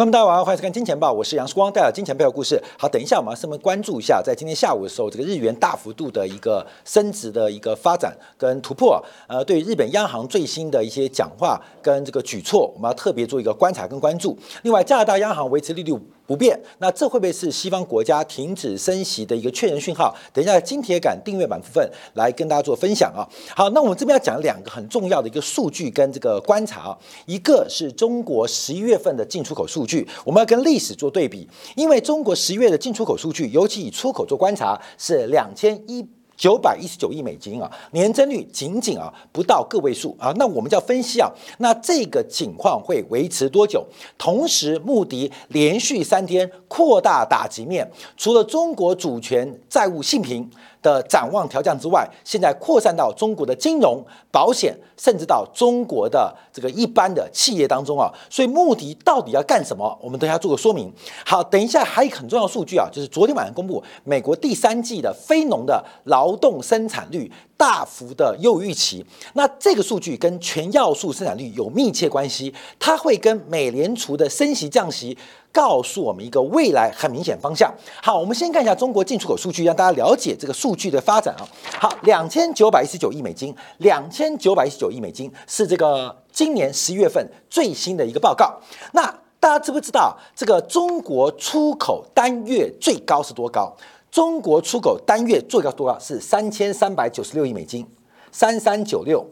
那么大家晚上欢迎收看《金钱报》，我是杨世光，带来金钱背后故事。好，等一下我们要顺便关注一下，在今天下午的时候，这个日元大幅度的一个升值的一个发展跟突破。呃，对日本央行最新的一些讲话跟这个举措，我们要特别做一个观察跟关注。另外，加拿大央行维持利率。不变，那这会不会是西方国家停止升息的一个确认讯号？等一下金铁杆订阅版部分来跟大家做分享啊。好，那我们这边要讲两个很重要的一个数据跟这个观察啊，一个是中国十一月份的进出口数据，我们要跟历史做对比，因为中国十一月的进出口数据，尤其以出口做观察，是两千一。九百一十九亿美金啊，年增率仅仅啊不到个位数啊，那我们就要分析啊，那这个情况会维持多久？同时，穆迪连续三天扩大打击面，除了中国主权债务信评。的展望调降之外，现在扩散到中国的金融、保险，甚至到中国的这个一般的企业当中啊。所以目的到底要干什么？我们等下做个说明。好，等一下还有很重要数据啊，就是昨天晚上公布美国第三季的非农的劳动生产率大幅的优于预期。那这个数据跟全要素生产率有密切关系，它会跟美联储的升息降息。告诉我们一个未来很明显方向。好，我们先看一下中国进出口数据，让大家了解这个数据的发展啊。好，两千九百一十九亿美金，两千九百一十九亿美金是这个今年十一月份最新的一个报告。那大家知不知道这个中国出口单月最高是多高？中国出口单月最高多高是三千三百九十六亿美金，三三九六。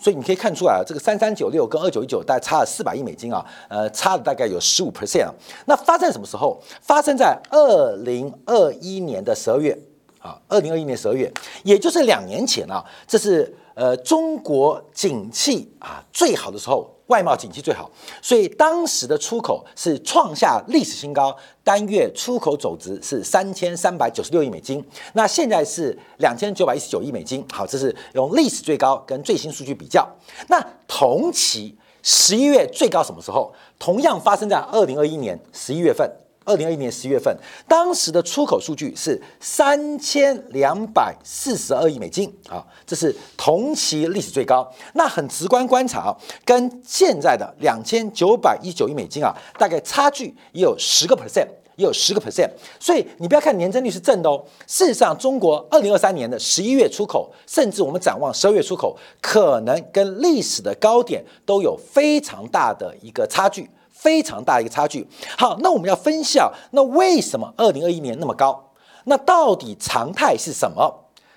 所以你可以看出来啊，这个三三九六跟二九一九大概差了四百亿美金啊，呃，差了大概有十五 percent 啊。那发生什么时候？发生在二零二一年的十二月啊，二零二一年十二月，也就是两年前啊，这是呃中国景气啊最好的时候。外贸景气最好，所以当时的出口是创下历史新高，单月出口总值是三千三百九十六亿美金。那现在是两千九百一十九亿美金。好，这是用历史最高跟最新数据比较。那同期十一月最高什么时候？同样发生在二零二一年十一月份。二零二一年十月份，当时的出口数据是三千两百四十二亿美金啊，这是同期历史最高。那很直观观察啊，跟现在的两千九百一十九亿美金啊，大概差距也有十个 percent，也有十个 percent。所以你不要看年增率是正的哦，事实上，中国二零二三年的十一月出口，甚至我们展望十二月出口，可能跟历史的高点都有非常大的一个差距。非常大的一个差距。好，那我们要分析啊，那为什么二零二一年那么高？那到底常态是什么？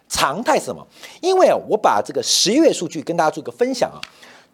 常态是什么？因为啊，我把这个十月数据跟大家做一个分享啊。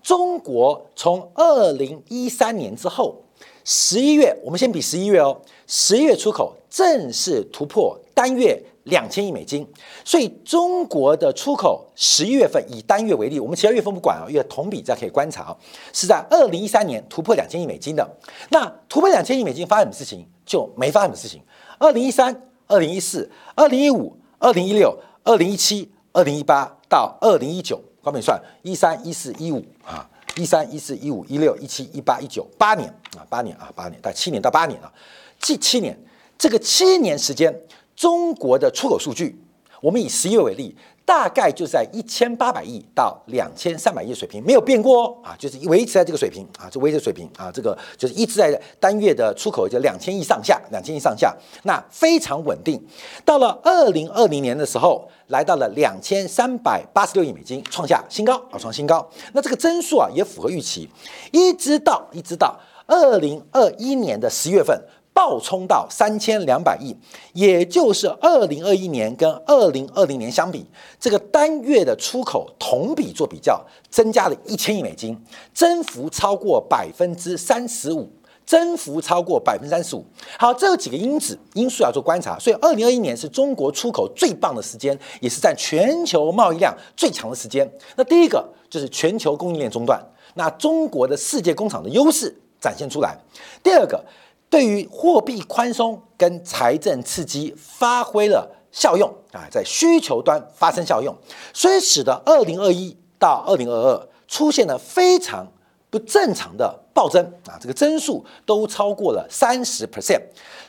中国从二零一三年之后，十一月，我们先比十一月哦，十一月出口正式突破单月。两千亿美金，所以中国的出口十一月份以单月为例，我们其他月份不管啊，因为同比在可以观察啊，是在二零一三年突破两千亿美金的。那突破两千亿美金发生什么事情？就没发生什么事情。二零一三、二零一四、二零一五、二零一六、二零一七、二零一八到二零一九，光笔算一三一四一五啊，一三一四一五一六一七一八一九八年啊，八年啊，八年，到七年到八年啊，这七年这个七年时间。中国的出口数据，我们以十月为例，大概就在一千八百亿到两千三百亿水平，没有变过哦啊，就是维持在这个水平啊，就维持水平啊，这个就是一直在单月的出口就两千亿上下，两千亿上下，那非常稳定。到了二零二零年的时候，来到了两千三百八十六亿美金，创下新高啊，创新高。那这个增速啊也符合预期，一直到一直到二零二一年的十月份。暴冲到三千两百亿，也就是二零二一年跟二零二零年相比，这个单月的出口同比做比较，增加了一千亿美金，增幅超过百分之三十五，增幅超过百分之三十五。好，这有几个因子因素要做观察，所以二零二一年是中国出口最棒的时间，也是占全球贸易量最强的时间。那第一个就是全球供应链中断，那中国的世界工厂的优势展现出来。第二个。对于货币宽松跟财政刺激发挥了效用啊，在需求端发生效用，所以使得二零二一到二零二二出现了非常不正常的。暴增啊，这个增速都超过了三十 percent。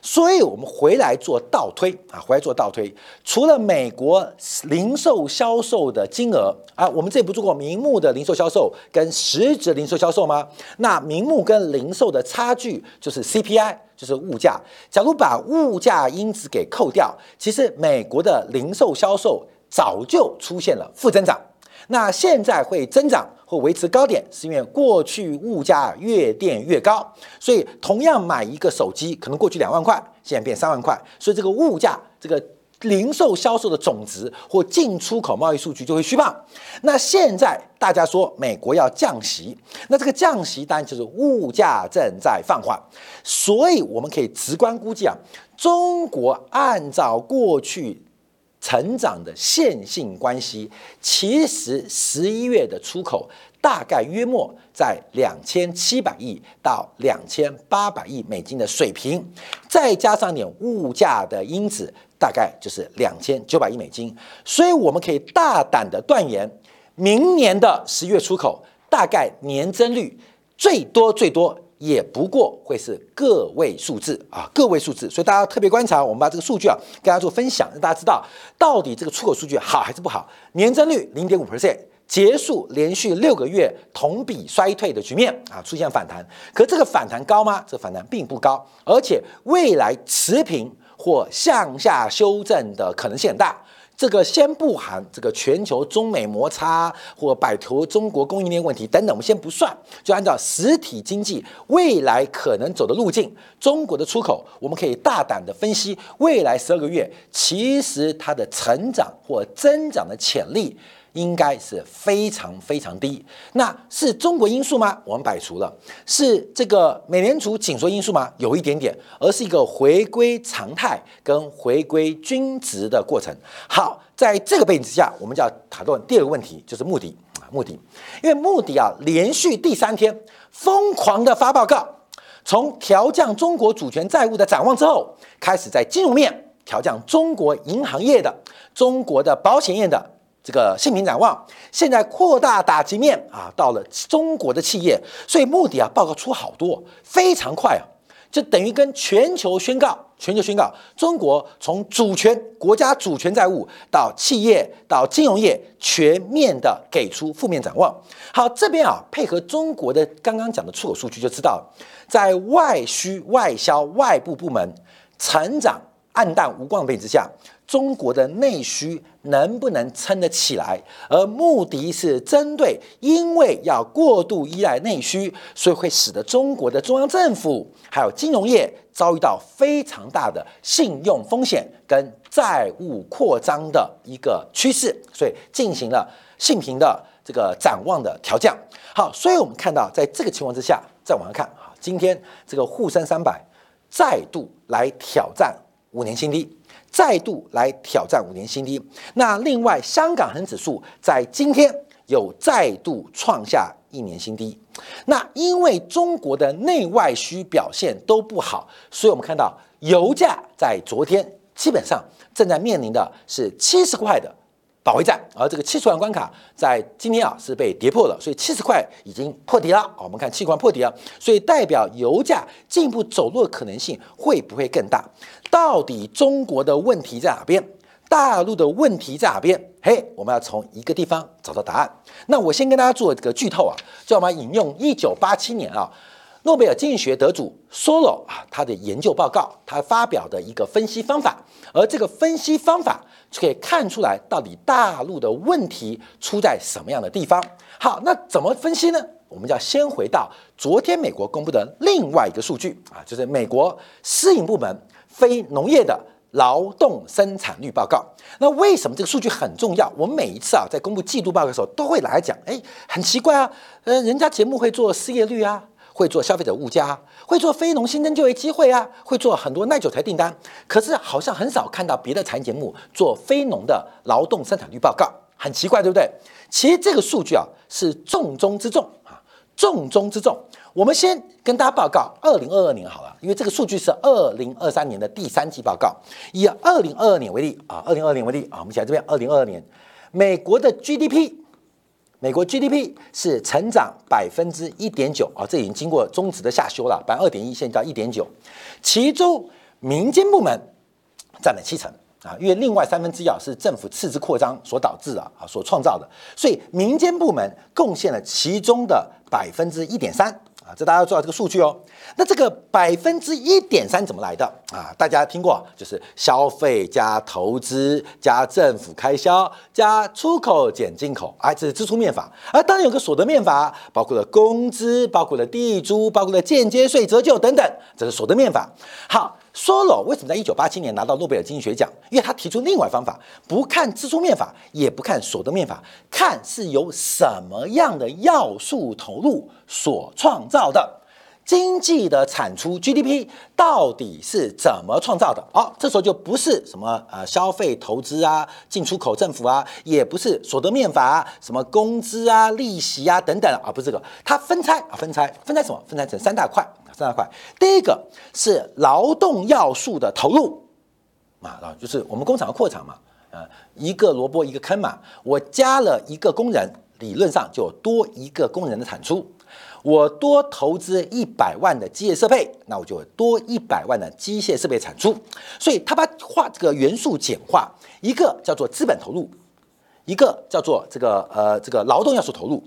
所以，我们回来做倒推啊，回来做倒推，除了美国零售销售的金额啊，我们这不做过明目的零售销售跟实质零售销售吗？那明目跟零售的差距就是 CPI，就是物价。假如把物价因子给扣掉，其实美国的零售销售早就出现了负增长。那现在会增长或维持高点，是因为过去物价越垫越高，所以同样买一个手机，可能过去两万块，现在变三万块，所以这个物价，这个零售销售的总值或进出口贸易数据就会虚胖。那现在大家说美国要降息，那这个降息当然就是物价正在放缓，所以我们可以直观估计啊，中国按照过去。成长的线性关系，其实十一月的出口大概约莫在两千七百亿到两千八百亿美金的水平，再加上点物价的因子，大概就是两千九百亿美金。所以我们可以大胆的断言，明年的十月出口大概年增率最多最多。也不过会是个位数字啊，个位数字，所以大家特别观察，我们把这个数据啊跟大家做分享，让大家知道到底这个出口数据好还是不好。年增率零点五 percent，结束连续六个月同比衰退的局面啊，出现反弹。可这个反弹高吗？这反弹并不高，而且未来持平或向下修正的可能性很大。这个先不含这个全球中美摩擦或摆脱中国供应链问题等等，我们先不算，就按照实体经济未来可能走的路径，中国的出口，我们可以大胆的分析，未来十二个月其实它的成长或增长的潜力。应该是非常非常低，那是中国因素吗？我们摆除了，是这个美联储紧缩因素吗？有一点点，而是一个回归常态跟回归均值的过程。好，在这个背景之下，我们就要讨论第二个问题，就是目的啊，目的，因为目的啊，连续第三天疯狂的发报告，从调降中国主权债务的展望之后，开始在金融面调降中国银行业的、中国的保险业的。这个信评展望，现在扩大打击面啊，到了中国的企业，所以目的啊，报告出好多，非常快啊，就等于跟全球宣告，全球宣告，中国从主权国家主权债务到企业到金融业全面的给出负面展望。好，这边啊，配合中国的刚刚讲的出口数据，就知道在外需、外销、外部部门成长暗淡无光的背景之下。中国的内需能不能撑得起来？而目的是针对，因为要过度依赖内需，所以会使得中国的中央政府还有金融业遭遇到非常大的信用风险跟债务扩张的一个趋势，所以进行了信评的这个展望的调降。好，所以我们看到，在这个情况之下，再往下看，啊，今天这个沪深三百再度来挑战五年新低。再度来挑战五年新低。那另外，香港恒指数在今天有再度创下一年新低。那因为中国的内外需表现都不好，所以我们看到油价在昨天基本上正在面临的是七十块的。保卫战，而这个七十万关卡在今天啊是被跌破了，所以七十块已经破底了。我们看七十块破底了，所以代表油价进一步走弱的可能性会不会更大？到底中国的问题在哪边？大陆的问题在哪边？嘿，我们要从一个地方找到答案。那我先跟大家做这个剧透啊，就我们引用一九八七年啊。诺贝尔经济学得主 Solo 啊，他的研究报告，他发表的一个分析方法，而这个分析方法就可以看出来，到底大陆的问题出在什么样的地方。好，那怎么分析呢？我们要先回到昨天美国公布的另外一个数据啊，就是美国私营部门非农业的劳动生产率报告。那为什么这个数据很重要？我们每一次啊，在公布季度报告的时候，都会来讲，哎，很奇怪啊，呃，人家节目会做失业率啊。会做消费者物价，会做非农新增就业机会啊，会做很多耐久材订单。可是好像很少看到别的财经节目做非农的劳动生产率报告，很奇怪，对不对？其实这个数据啊是重中之重啊，重中之重。我们先跟大家报告二零二二年好了，因为这个数据是二零二三年的第三季报告。以二零二二年为例啊，二零二二年为例啊，我们写在这边，二零二二年美国的 GDP 美国 GDP 是成长百分之一点九啊，这已经经过中值的下修了，百分之二点一，现在到一点九。其中民间部门占了七成啊，因为另外三分之一啊是政府赤字扩张所导致的啊，所创造的，所以民间部门贡献了其中的百分之一点三。这大家要知道这个数据哦。那这个百分之一点三怎么来的啊？大家听过，就是消费加投资加政府开销加出口减进口，哎，这是支出面法。啊当然有个所得面法，包括了工资，包括了地租，包括了间接税折旧等等，这是所得面法。好，梭罗为什么在一九八七年拿到诺贝尔经济学奖？因为他提出另外方法，不看支出面法，也不看所得面法，看是由什么样的要素投入所创造的。经济的产出 GDP 到底是怎么创造的？哦，这时候就不是什么呃消费投资啊、进出口政府啊，也不是所得面法啊、什么工资啊、利息啊等等啊，不是这个，它分拆啊，分拆分拆什么？分拆成三大块，三大块。第一个是劳动要素的投入啊，就是我们工厂要扩厂嘛，呃，一个萝卜一个坑嘛，我加了一个工人，理论上就多一个工人的产出。我多投资一百万的机械设备，那我就多一百万的机械设备产出。所以他把化这个元素简化，一个叫做资本投入，一个叫做这个呃这个劳动要素投入。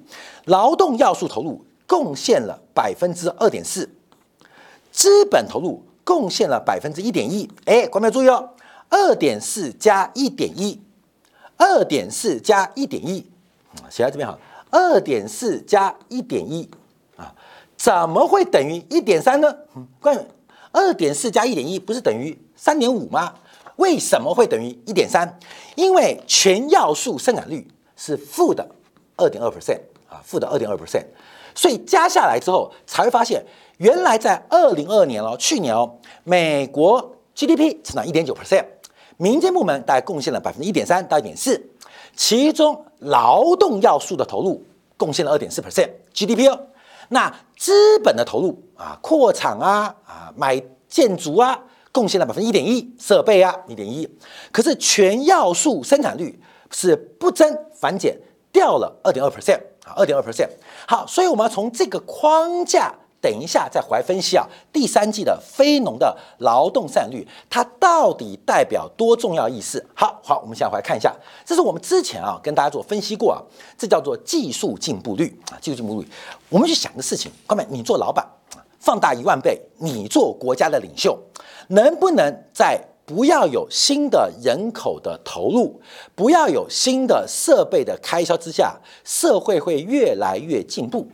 劳动要素投入贡献了百分之二点四，资本投入贡献了百分之一点一。哎，观众注意哦，二点四加一点一，二点四加一点一，写在这边好，二点四加一点一。啊怎么会等于一点三呢？关于二点四加一点一不是等于三点五吗？为什么会等于一点三？因为全要素生产率是负的二点二 percent 啊，负的二点二 percent，所以加下来之后才会发现，原来在二零二二年哦，去年哦，美国 GDP 成长一点九 percent，民间部门大概贡献了百分之一点三到一点四，其中劳动要素的投入贡献了二点四 percent GDP 哦。那资本的投入啊，扩厂啊，啊买建筑啊，贡献了百分之一点一，设备啊一点一，可是全要素生产率是不增反减，掉了二点二 percent 啊，二点二 percent。好，所以我们要从这个框架。等一下再回来分析啊，第三季的非农的劳动生产率，它到底代表多重要意思？好好，我们现在回来看一下，这是我们之前啊跟大家做分析过啊，这叫做技术进步率啊，技术进步率。我们去想个事情，哥们，你做老板，放大一万倍，你做国家的领袖，能不能在不要有新的人口的投入，不要有新的设备的开销之下，社会会越来越进步？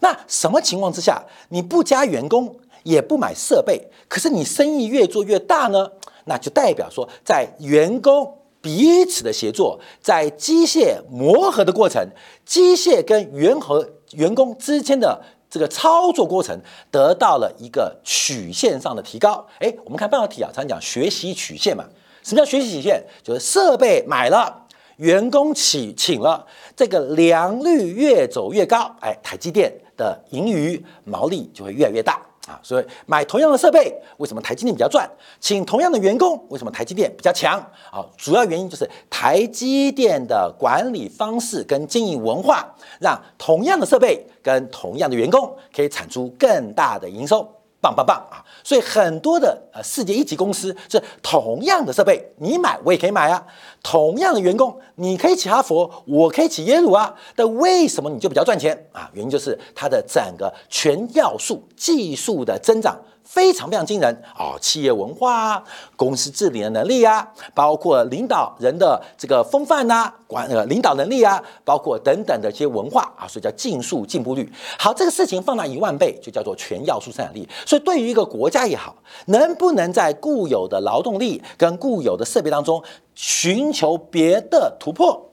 那什么情况之下你不加员工也不买设备，可是你生意越做越大呢？那就代表说，在员工彼此的协作，在机械磨合的过程，机械跟员和员工之间的这个操作过程得到了一个曲线上的提高。哎，我们看半导体啊，常讲学习曲线嘛。什么叫学习曲线？就是设备买了。员工请请了，这个良率越走越高，哎，台积电的盈余毛利就会越来越大啊。所以买同样的设备，为什么台积电比较赚？请同样的员工，为什么台积电比较强？啊，主要原因就是台积电的管理方式跟经营文化，让同样的设备跟同样的员工可以产出更大的营收。棒棒棒啊！所以很多的呃世界一级公司是同样的设备，你买我也可以买啊；同样的员工，你可以起哈佛，我可以起耶鲁啊。但为什么你就比较赚钱啊？原因就是它的整个全要素技术的增长。非常非常惊人啊！企业文化，公司治理的能力啊，包括领导人的这个风范呐，管呃领导能力啊，包括等等的一些文化啊，所以叫竞速进步率。好，这个事情放大一万倍，就叫做全要素生产力。所以对于一个国家也好，能不能在固有的劳动力跟固有的设备当中寻求别的突破？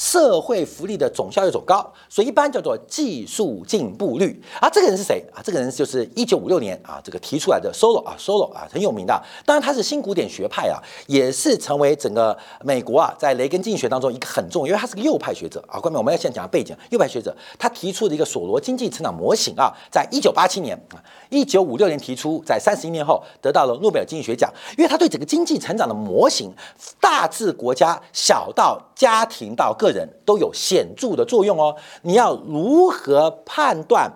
社会福利的总效益走高，所以一般叫做技术进步率。而这个人是谁啊？这个人就是一九五六年啊，这个提出来的 Solo 啊，Solo 啊，很有名的。当然他是新古典学派啊，也是成为整个美国啊，在雷根经济学当中一个很重要，因为他是个右派学者啊。关键我们要先讲背景，右派学者他提出的一个索罗经济成长模型啊，在一九八七年啊，一九五六年提出，在三十一年后得到了诺贝尔经济学奖，因为他对整个经济成长的模型，大至国家，小到家庭到个。人都有显著的作用哦。你要如何判断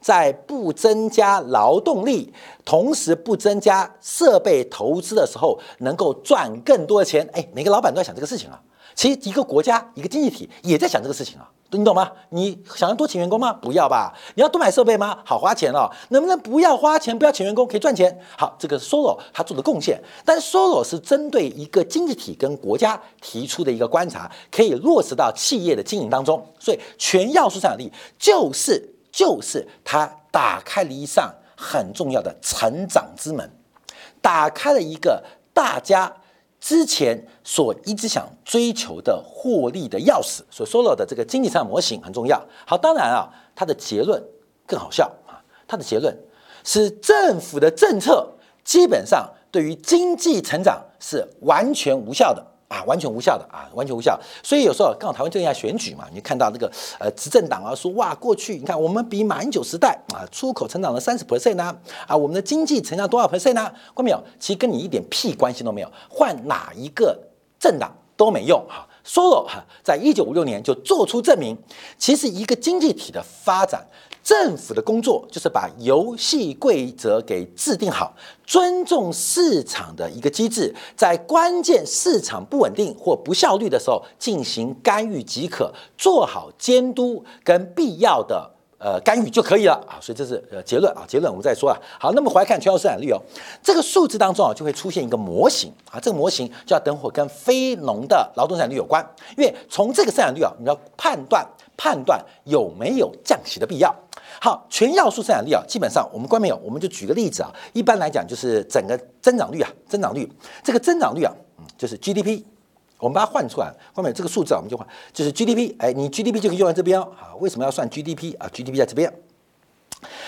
在不增加劳动力，同时不增加设备投资的时候，能够赚更多的钱？哎，每个老板都在想这个事情啊。其实一个国家、一个经济体也在想这个事情啊。你懂吗？你想要多请员工吗？不要吧。你要多买设备吗？好花钱哦。能不能不要花钱，不要请员工，可以赚钱？好，这个 Solo 他做的贡献，但 Solo 是针对一个经济体跟国家提出的一个观察，可以落实到企业的经营当中。所以全要素生产力就是就是它打开了一扇很重要的成长之门，打开了一个大家。之前所一直想追求的获利的钥匙，所说了的这个经济上模型很重要。好，当然啊，它的结论更好笑啊，它的结论是政府的政策基本上对于经济成长是完全无效的。啊，完全无效的啊，完全无效。所以有时候刚好台湾最近要选举嘛，你看到那个呃执政党啊说哇，过去你看我们比马英九时代啊出口成长了三十 percent 呢，啊我们的经济成长多少 percent 呢？关没有？其实跟你一点屁关系都没有，换哪一个政党都没用哈。Solo 哈，在一九五六年就做出证明，其实一个经济体的发展。政府的工作就是把游戏规则给制定好，尊重市场的一个机制，在关键市场不稳定或不效率的时候进行干预即可，做好监督跟必要的呃干预就可以了啊。所以这是呃结论啊，结论我们再说啊。好，那么回来看全球生产率哦，这个数字当中啊就会出现一个模型啊，这个模型就要等会跟非农的劳动生产率有关，因为从这个生产率啊，你要判断判断有没有降息的必要。好，全要素生产力啊，基本上我们关没有，我们就举个例子啊。一般来讲，就是整个增长率啊，增长率这个增长率啊，嗯，就是 GDP，我们把它换出来，后面这个数字啊，我们就换，就是 GDP，哎，你 GDP 就可以用在这边啊。为什么要算 GDP 啊？GDP 在这边，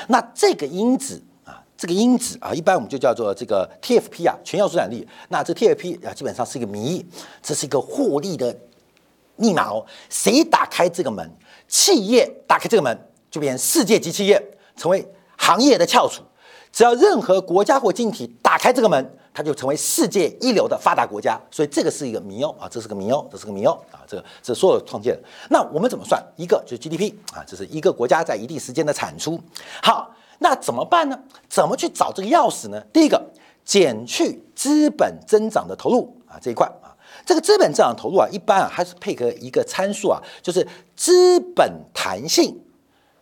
那这个因子啊，这个因子啊，一般我们就叫做这个 TFP 啊，全要素生产力。那这 TFP 啊，基本上是一个谜，这是一个获利的密码哦。谁打开这个门？企业打开这个门。就变世界级企业，成为行业的翘楚。只要任何国家或经济体打开这个门，它就成为世界一流的发达国家。所以这个是一个迷哦啊，这是个迷哦，这是个迷哦啊，这个这所有创建。那我们怎么算？一个就是 GDP 啊，这是一个国家在一定时间的产出。好，那怎么办呢？怎么去找这个钥匙呢？第一个，减去资本增长的投入啊这一块啊，这个资本增长投入啊，一般啊还是配合一个参数啊，就是资本弹性。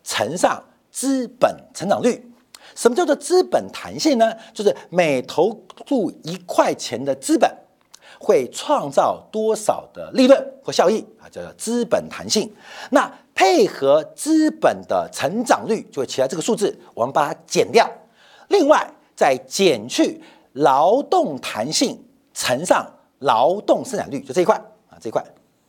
乘上资本成长率，什么叫做资本弹性呢？就是每投入一块钱的资本，会创造多少的利润或效益啊？叫做资本弹性。那配合资本的成长率，就会起来这个数字，我们把它减掉。另外再减去劳动弹性乘上劳动生产率，就这一块啊，这一块，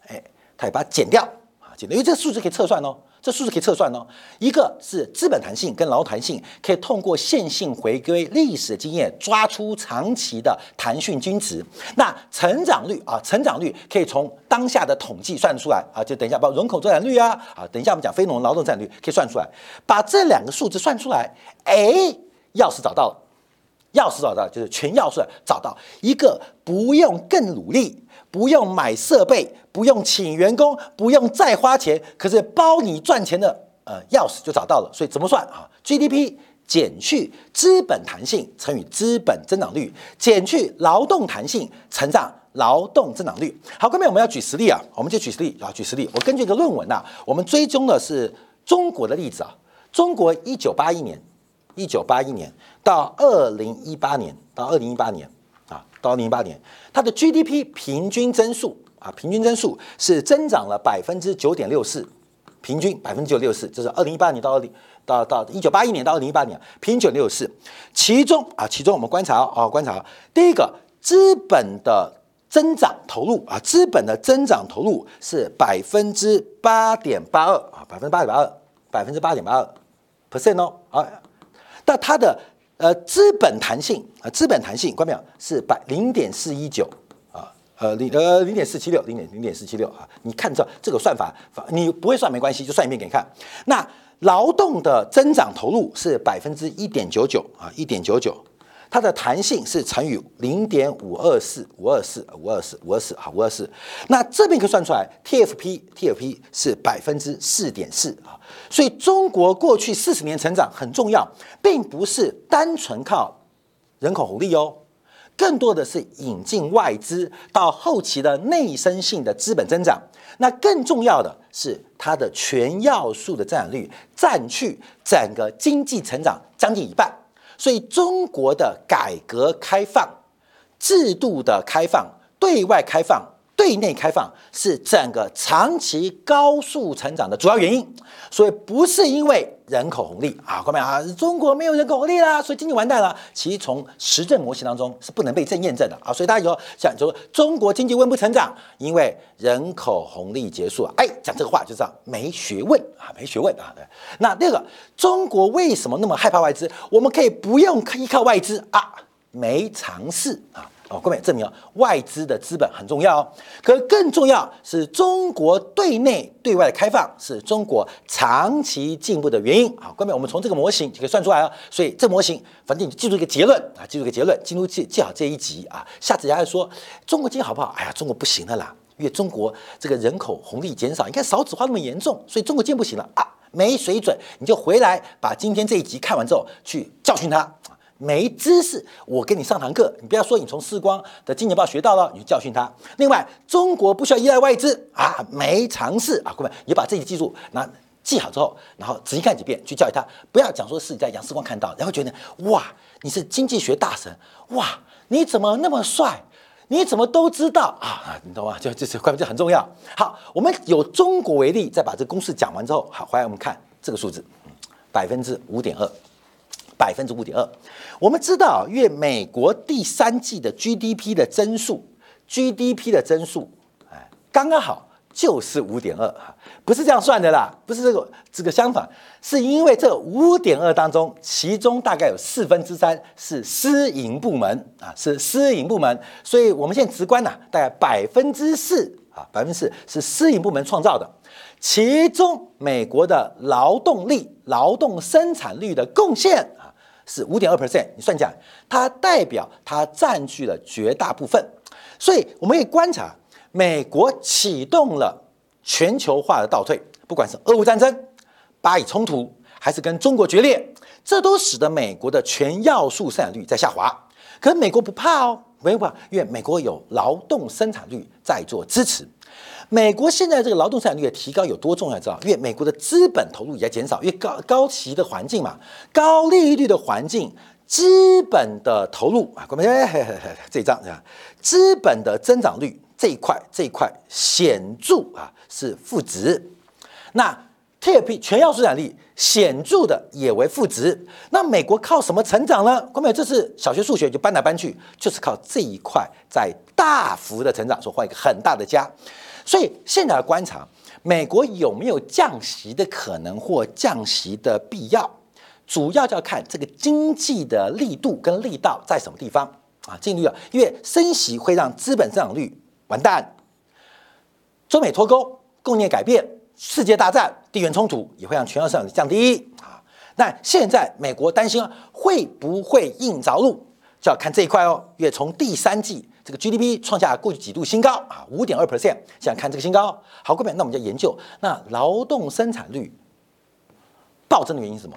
哎，它也把它减掉啊，减掉，因为这个数字可以测算哦。这数字可以测算哦，一个是资本弹性跟劳弹性，可以通过线性回归历史经验抓出长期的弹性均值。那成长率啊，成长率可以从当下的统计算出来啊，就等一下，包括人口增长率啊，啊，等一下我们讲非农劳动增长率可以算出来，把这两个数字算出来，哎，钥匙找到了，钥匙找到就是全钥匙找到一个不用更努力。不用买设备，不用请员工，不用再花钱，可是包你赚钱的呃钥匙就找到了。所以怎么算啊？GDP 减去资本弹性乘以资本增长率，减去劳动弹性乘上劳动增长率。好，各位我们要举实例啊，我们就举实例啊，举实例。我根据一个论文呐，我们追踪的是中国的例子啊。中国一九八一年，一九八一年到二零一八年，到二零一八年。到零八年，它的 GDP 平均增速啊，平均增速是增长了百分之九点六四，平均百分之九六四，这是二零一八年到二零到到一九八一年到二零一八年，平均九六四。其中啊，其中我们观察啊，观察第一个资本的增长投入啊，资本的增长投入是百分之八点八二啊，百分之八点八二，百分之八点八二 percent 哦啊，但它的。呃，资本弹性啊，资本弹性，关没有？是百零点四一九啊，呃零呃零点四七六，零点零点四七六啊。你看这这个算法，你不会算没关系，就算一遍给你看。那劳动的增长投入是百分之一点九九啊，一点九九，它的弹性是乘以零点五二四五二四五二四五二四啊五二四。那这边可以算出来，TFP TFP 是百分之四点四啊。所以中国过去四十年成长很重要，并不是单纯靠人口红利哦。更多的是引进外资到后期的内生性的资本增长，那更重要的是它的全要素的增长率占去整个经济成长将近一半，所以中国的改革开放、制度的开放、对外开放。对内开放是整个长期高速成长的主要原因，所以不是因为人口红利啊，各位啊，中国没有人口红利啦，所以经济完蛋了。其实从实证模型当中是不能被证验证的啊，所以大家以后想说中国经济温不成长，因为人口红利结束，哎，讲这个话就知道没学问啊，没学问啊。那第二个，中国为什么那么害怕外资？我们可以不用依靠外资啊，没尝试啊。哦，各位证明了外资的资本很重要哦，可更重要是中国对内对外的开放是中国长期进步的原因。好，各位，我们从这个模型就可以算出来了。所以这模型，反正你记住一个结论啊，记住一个结论，记住记记好这一集啊。下次人家说中国经济好不好？哎呀，中国不行的啦，因为中国这个人口红利减少，你看少子化那么严重，所以中国经济不行了啊，没水准。你就回来把今天这一集看完之后去教训他。没知识，我给你上堂课，你不要说你从世光的《金钱报》学到了，你就教训他。另外，中国不需要依赖外资啊，没尝试啊，各位，你把这些记住，那记好之后，然后仔细看几遍，去教育他，不要讲说是你在杨世光看到，然后觉得哇，你是经济学大神，哇，你怎么那么帅？你怎么都知道啊？你懂吗？就就是关键，很重要。好，我们有中国为例，再把这个公式讲完之后，好，回来我们看这个数字，百分之五点二。百分之五点二，我们知道，因为美国第三季的 GDP 的增速，GDP 的增速，哎，刚刚好就是五点二。不是这样算的啦，不是这个这个相反，是因为这五点二当中，其中大概有四分之三是私营部门啊，是私营部门，所以我们现在直观呐，大概百分之四啊，百分之四是私营部门创造的。其中，美国的劳动力、劳动生产率的贡献啊是五点二 percent，你算一下，它代表它占据了绝大部分。所以，我们可以观察，美国启动了全球化的倒退，不管是俄乌战争、巴以冲突，还是跟中国决裂，这都使得美国的全要素生产率在下滑。可美国不怕哦，没有怕，因为美国有劳动生产率在做支持。美国现在这个劳动生产率的提高有多重要？知道？因为美国的资本投入也在减少，因为高高息的环境嘛，高利率的环境，资本的投入啊，各位，这一张啊，资本的增长率这一块这一块显著啊是负值。那 TIP 全要素生产力显著的也为负值。那美国靠什么成长呢？国美，这是小学数学就搬来搬去，就是靠这一块在大幅的成长，所画一个很大的家。所以现在观察，美国有没有降息的可能或降息的必要，主要就要看这个经济的力度跟力道在什么地方啊？经济力道，因为升息会让资本增长率完蛋，中美脱钩、供应链改变、世界大战、地缘冲突也会让全球市场降低啊。那现在美国担心会不会硬着陆，就要看这一块哦，因为从第三季。这个 GDP 创下过去几度新高啊，五点二 percent。想看这个新高，好，各位，那我们就研究那劳动生产率暴增的原因是什么？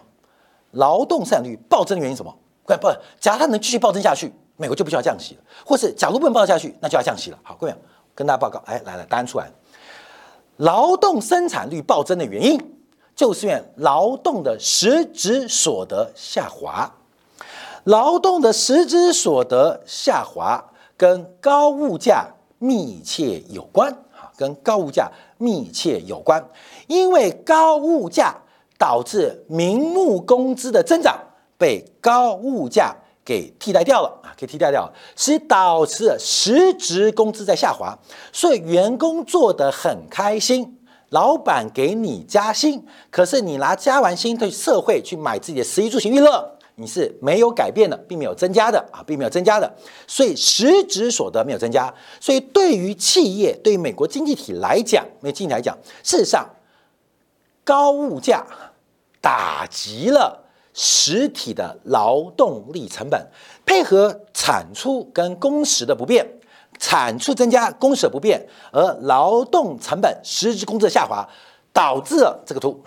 劳动生产率暴增的原因是什么？不不，假如它能继续暴增下去，美国就不需要降息了；或是假如不能暴增下去，那就要降息了。好，各位，跟大家报告，哎，来了，答案出来了，劳动生产率暴增的原因，就是因劳动的实质所得下滑，劳动的实质所得下滑。跟高物价密切有关，哈，跟高物价密切有关，因为高物价导致明目工资的增长被高物价给替代掉了啊，给替代掉了，所以导致了实职工资在下滑，所以员工做得很开心，老板给你加薪，可是你拿加完薪对社会去买自己的食衣住行娱乐。你是没有改变的，并没有增加的啊，并没有增加的，所以实质所得没有增加，所以对于企业，对于美国经济体来讲，美经济来讲，事实上高物价打击了实体的劳动力成本，配合产出跟工时的不变，产出增加，工时不变，而劳动成本实质工资的下滑，导致了这个图。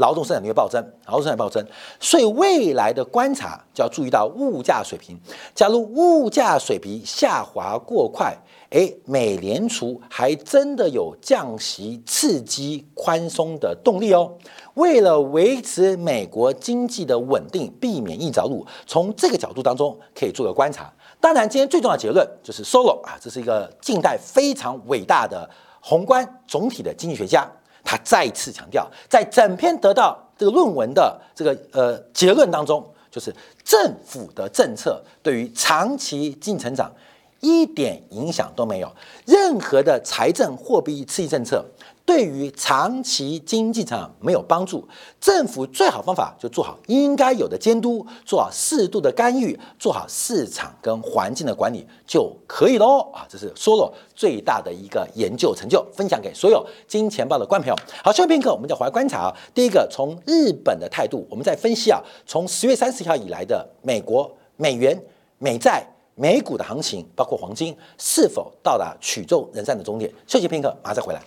劳动生产率暴增，劳动生产暴增，所以未来的观察就要注意到物价水平。假如物价水平下滑过快，哎，美联储还真的有降息刺激宽松的动力哦。为了维持美国经济的稳定，避免硬着陆，从这个角度当中可以做个观察。当然，今天最重要的结论就是 Solo 啊，这是一个近代非常伟大的宏观总体的经济学家。他再次强调，在整篇得到这个论文的这个呃结论当中，就是政府的政策对于长期经济成长一点影响都没有，任何的财政货币刺激政策。对于长期经济上没有帮助，政府最好方法就做好应该有的监督，做好适度的干预，做好市场跟环境的管理就可以喽啊！这是 Solo 最大的一个研究成就，分享给所有金钱豹的观朋友。好，下片刻我们就回来观察啊。第一个，从日本的态度，我们在分析啊，从十月三十号以来的美国美元、美债、美股的行情，包括黄金是否到达曲终人散的终点？休息片刻，马上再回来。